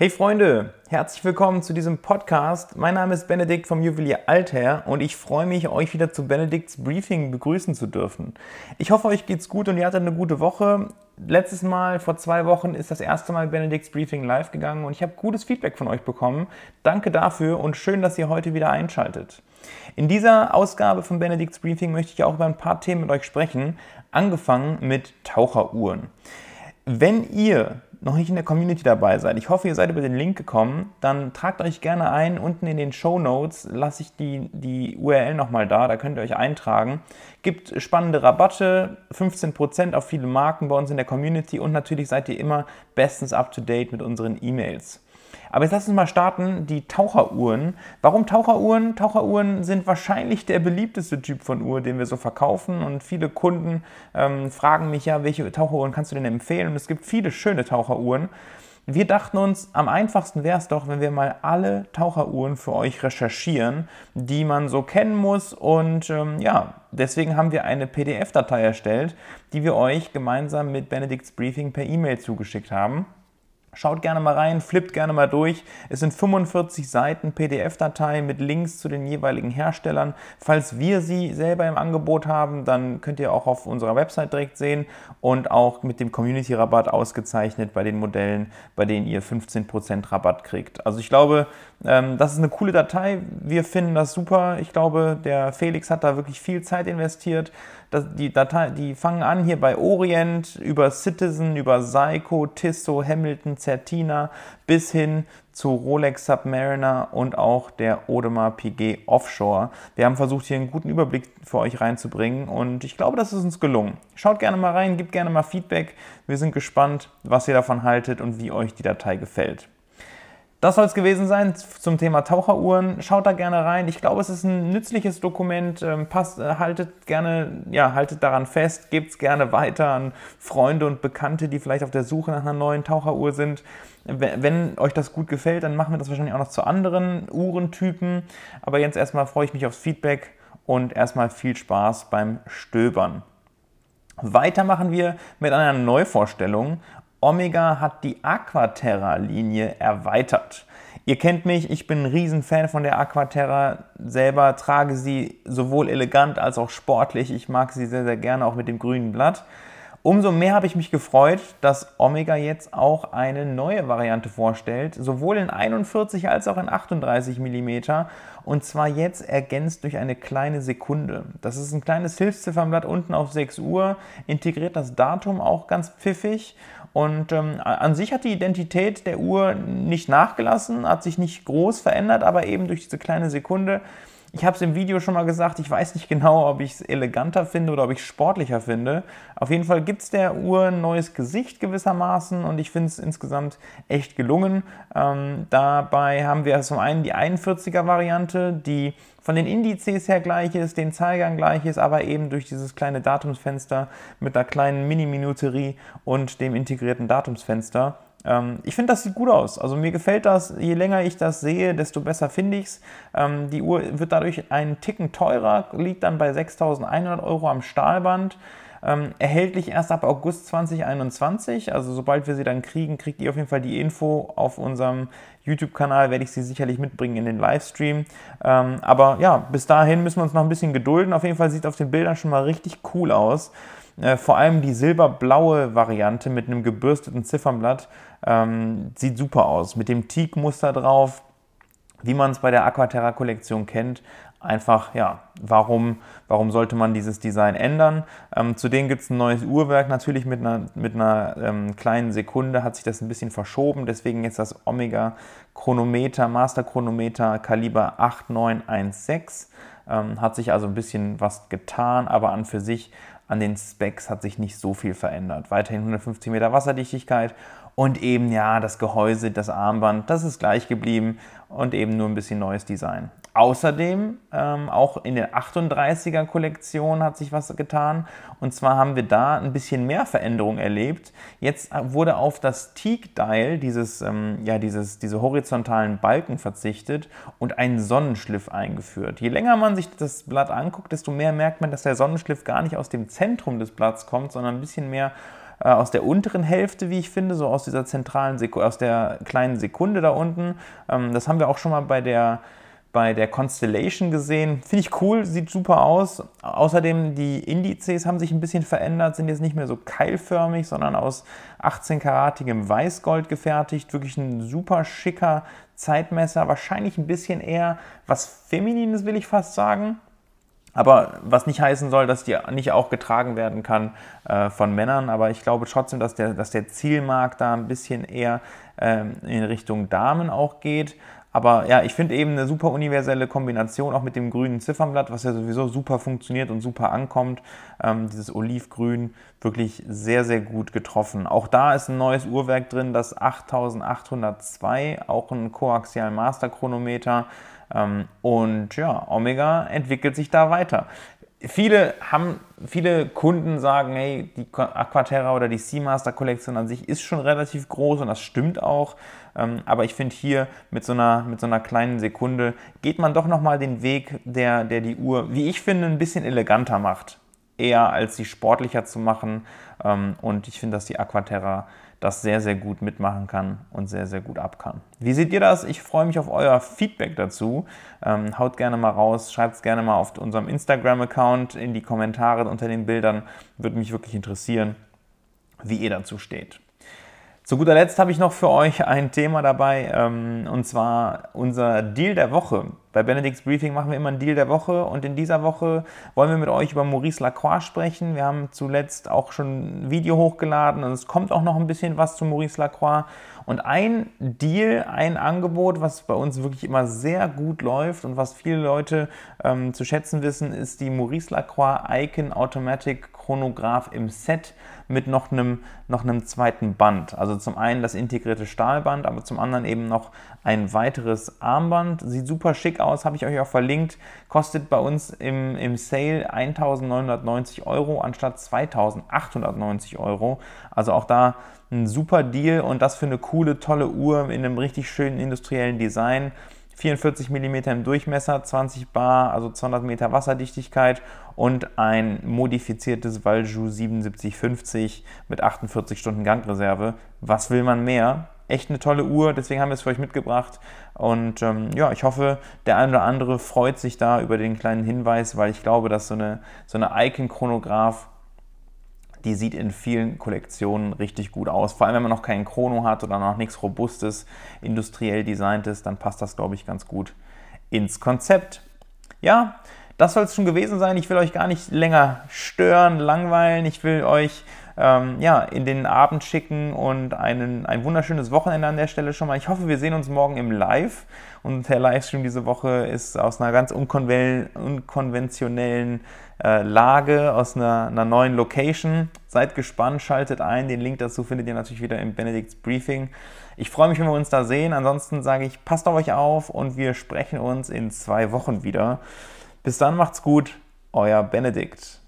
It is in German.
Hey Freunde, herzlich willkommen zu diesem Podcast. Mein Name ist Benedikt vom Juwelier Alther und ich freue mich, euch wieder zu Benedikts Briefing begrüßen zu dürfen. Ich hoffe, euch geht's gut und ihr hattet eine gute Woche. Letztes Mal, vor zwei Wochen, ist das erste Mal Benedikts Briefing live gegangen und ich habe gutes Feedback von euch bekommen. Danke dafür und schön, dass ihr heute wieder einschaltet. In dieser Ausgabe von Benedikts Briefing möchte ich auch über ein paar Themen mit euch sprechen, angefangen mit Taucheruhren. Wenn ihr noch nicht in der Community dabei seid, ich hoffe, ihr seid über den Link gekommen, dann tragt euch gerne ein. Unten in den Show Notes lasse ich die, die URL nochmal da, da könnt ihr euch eintragen. Gibt spannende Rabatte, 15% auf viele Marken bei uns in der Community und natürlich seid ihr immer bestens up to date mit unseren E-Mails. Aber jetzt lass uns mal starten, die Taucheruhren. Warum Taucheruhren? Taucheruhren sind wahrscheinlich der beliebteste Typ von Uhr, den wir so verkaufen. Und viele Kunden ähm, fragen mich ja, welche Taucheruhren kannst du denn empfehlen? Und es gibt viele schöne Taucheruhren. Wir dachten uns, am einfachsten wäre es doch, wenn wir mal alle Taucheruhren für euch recherchieren, die man so kennen muss. Und ähm, ja, deswegen haben wir eine PDF-Datei erstellt, die wir euch gemeinsam mit Benedicts Briefing per E-Mail zugeschickt haben. Schaut gerne mal rein, flippt gerne mal durch. Es sind 45 Seiten PDF-Datei mit Links zu den jeweiligen Herstellern. Falls wir sie selber im Angebot haben, dann könnt ihr auch auf unserer Website direkt sehen und auch mit dem Community-Rabatt ausgezeichnet bei den Modellen, bei denen ihr 15% Rabatt kriegt. Also ich glaube, ähm, das ist eine coole Datei. Wir finden das super. Ich glaube, der Felix hat da wirklich viel Zeit investiert. Die, Datei, die fangen an hier bei Orient, über Citizen, über Seiko, Tissot, Hamilton, Certina bis hin zu Rolex Submariner und auch der Audemars Piguet Offshore. Wir haben versucht, hier einen guten Überblick für euch reinzubringen und ich glaube, das ist uns gelungen. Schaut gerne mal rein, gebt gerne mal Feedback. Wir sind gespannt, was ihr davon haltet und wie euch die Datei gefällt. Das soll es gewesen sein zum Thema Taucheruhren. Schaut da gerne rein. Ich glaube, es ist ein nützliches Dokument. Ähm, passt, äh, haltet gerne, ja, haltet daran fest, gebt es gerne weiter an Freunde und Bekannte, die vielleicht auf der Suche nach einer neuen Taucheruhr sind. Wenn, wenn euch das gut gefällt, dann machen wir das wahrscheinlich auch noch zu anderen Uhrentypen. Aber jetzt erstmal freue ich mich aufs Feedback und erstmal viel Spaß beim Stöbern. Weiter machen wir mit einer Neuvorstellung Omega hat die Aquaterra-Linie erweitert. Ihr kennt mich, ich bin ein Riesenfan von der Aquaterra. Selber trage sie sowohl elegant als auch sportlich. Ich mag sie sehr, sehr gerne, auch mit dem grünen Blatt. Umso mehr habe ich mich gefreut, dass Omega jetzt auch eine neue Variante vorstellt, sowohl in 41 als auch in 38 mm und zwar jetzt ergänzt durch eine kleine Sekunde. Das ist ein kleines Hilfsziffernblatt unten auf 6 Uhr, integriert das Datum auch ganz pfiffig und ähm, an sich hat die Identität der Uhr nicht nachgelassen, hat sich nicht groß verändert, aber eben durch diese kleine Sekunde ich habe es im Video schon mal gesagt, ich weiß nicht genau, ob ich es eleganter finde oder ob ich es sportlicher finde. Auf jeden Fall gibt es der Uhr ein neues Gesicht gewissermaßen und ich finde es insgesamt echt gelungen. Ähm, dabei haben wir zum einen die 41er Variante, die von den Indizes her gleich ist, den Zeigern gleich ist, aber eben durch dieses kleine Datumsfenster mit einer kleinen Mini-Minuterie und dem integrierten Datumsfenster ich finde, das sieht gut aus. Also mir gefällt das. Je länger ich das sehe, desto besser finde ich es. Ähm, die Uhr wird dadurch einen Ticken teurer, liegt dann bei 6.100 Euro am Stahlband. Ähm, erhältlich erst ab August 2021. Also sobald wir sie dann kriegen, kriegt ihr auf jeden Fall die Info auf unserem YouTube-Kanal. Werde ich sie sicherlich mitbringen in den Livestream. Ähm, aber ja, bis dahin müssen wir uns noch ein bisschen gedulden. Auf jeden Fall sieht es auf den Bildern schon mal richtig cool aus. Äh, vor allem die silberblaue Variante mit einem gebürsteten Ziffernblatt ähm, sieht super aus. Mit dem Teak-Muster drauf, wie man es bei der Aquaterra-Kollektion kennt. Einfach, ja, warum, warum sollte man dieses Design ändern? Ähm, zudem gibt es ein neues Uhrwerk, natürlich mit einer, mit einer ähm, kleinen Sekunde hat sich das ein bisschen verschoben. Deswegen jetzt das Omega Chronometer, Master Chronometer Kaliber 8916. Ähm, hat sich also ein bisschen was getan, aber an für sich an den Specs hat sich nicht so viel verändert. Weiterhin 150 Meter Wasserdichtigkeit und eben ja das Gehäuse, das Armband, das ist gleich geblieben und eben nur ein bisschen neues Design. Außerdem, ähm, auch in der 38er Kollektion hat sich was getan. Und zwar haben wir da ein bisschen mehr Veränderung erlebt. Jetzt wurde auf das Teak-Dial, dieses, ähm, ja, dieses, diese horizontalen Balken verzichtet und ein Sonnenschliff eingeführt. Je länger man sich das Blatt anguckt, desto mehr merkt man, dass der Sonnenschliff gar nicht aus dem Zentrum des Blatts kommt, sondern ein bisschen mehr äh, aus der unteren Hälfte, wie ich finde, so aus dieser zentralen, Sekunde, aus der kleinen Sekunde da unten. Ähm, das haben wir auch schon mal bei der bei der Constellation gesehen. Finde ich cool, sieht super aus. Außerdem die Indizes haben sich ein bisschen verändert, sind jetzt nicht mehr so keilförmig, sondern aus 18-karatigem Weißgold gefertigt. Wirklich ein super schicker Zeitmesser. Wahrscheinlich ein bisschen eher was Feminines, will ich fast sagen. Aber was nicht heißen soll, dass die nicht auch getragen werden kann äh, von Männern. Aber ich glaube trotzdem, dass der, dass der Zielmarkt da ein bisschen eher ähm, in Richtung Damen auch geht. Aber ja, ich finde eben eine super universelle Kombination auch mit dem grünen Ziffernblatt, was ja sowieso super funktioniert und super ankommt. Ähm, dieses Olivgrün wirklich sehr, sehr gut getroffen. Auch da ist ein neues Uhrwerk drin, das 8802, auch ein Koaxial Master. Ähm, und ja, Omega entwickelt sich da weiter viele haben, viele Kunden sagen, hey, die Aquaterra oder die Seamaster Kollektion an sich ist schon relativ groß und das stimmt auch. Ähm, aber ich finde hier mit so, einer, mit so einer kleinen Sekunde geht man doch nochmal den Weg, der, der die Uhr, wie ich finde, ein bisschen eleganter macht. Eher als sie sportlicher zu machen. Ähm, und ich finde, dass die Aquaterra das sehr, sehr gut mitmachen kann und sehr, sehr gut ab kann. Wie seht ihr das? Ich freue mich auf euer Feedback dazu. Ähm, haut gerne mal raus, schreibt es gerne mal auf unserem Instagram-Account in die Kommentare unter den Bildern. Würde mich wirklich interessieren, wie ihr dazu steht. Zu guter Letzt habe ich noch für euch ein Thema dabei, ähm, und zwar unser Deal der Woche. Bei Benedicts Briefing machen wir immer einen Deal der Woche und in dieser Woche wollen wir mit euch über Maurice Lacroix sprechen. Wir haben zuletzt auch schon ein Video hochgeladen und es kommt auch noch ein bisschen was zu Maurice Lacroix. Und ein Deal, ein Angebot, was bei uns wirklich immer sehr gut läuft und was viele Leute ähm, zu schätzen wissen, ist die Maurice Lacroix Icon Automatic Chronograph im Set mit noch einem, noch einem zweiten Band. Also zum einen das integrierte Stahlband, aber zum anderen eben noch ein weiteres Armband. Sieht super schick aus, habe ich euch auch verlinkt. Kostet bei uns im, im Sale 1990 Euro anstatt 2890 Euro. Also auch da ein super Deal und das für eine coole, tolle Uhr in einem richtig schönen industriellen Design. 44 mm im Durchmesser, 20 Bar, also 200 Meter Wasserdichtigkeit und ein modifiziertes Valjoux 7750 mit 48 Stunden Gangreserve. Was will man mehr? Echt eine tolle Uhr, deswegen haben wir es für euch mitgebracht. Und ähm, ja, ich hoffe, der eine oder andere freut sich da über den kleinen Hinweis, weil ich glaube, dass so eine, so eine Icon-Chronograph die sieht in vielen Kollektionen richtig gut aus. Vor allem, wenn man noch keinen Chrono hat oder noch nichts Robustes, industriell designtes, dann passt das, glaube ich, ganz gut ins Konzept. Ja, das soll es schon gewesen sein. Ich will euch gar nicht länger stören, langweilen. Ich will euch ähm, ja, in den Abend schicken und einen, ein wunderschönes Wochenende an der Stelle schon mal. Ich hoffe, wir sehen uns morgen im Live. Und der Livestream diese Woche ist aus einer ganz unkonventionellen äh, Lage, aus einer, einer, neuen Location. Seid gespannt, schaltet ein. Den Link dazu findet ihr natürlich wieder im Benedikts Briefing. Ich freue mich, wenn wir uns da sehen. Ansonsten sage ich, passt auf euch auf und wir sprechen uns in zwei Wochen wieder. Bis dann macht's gut, euer Benedikt.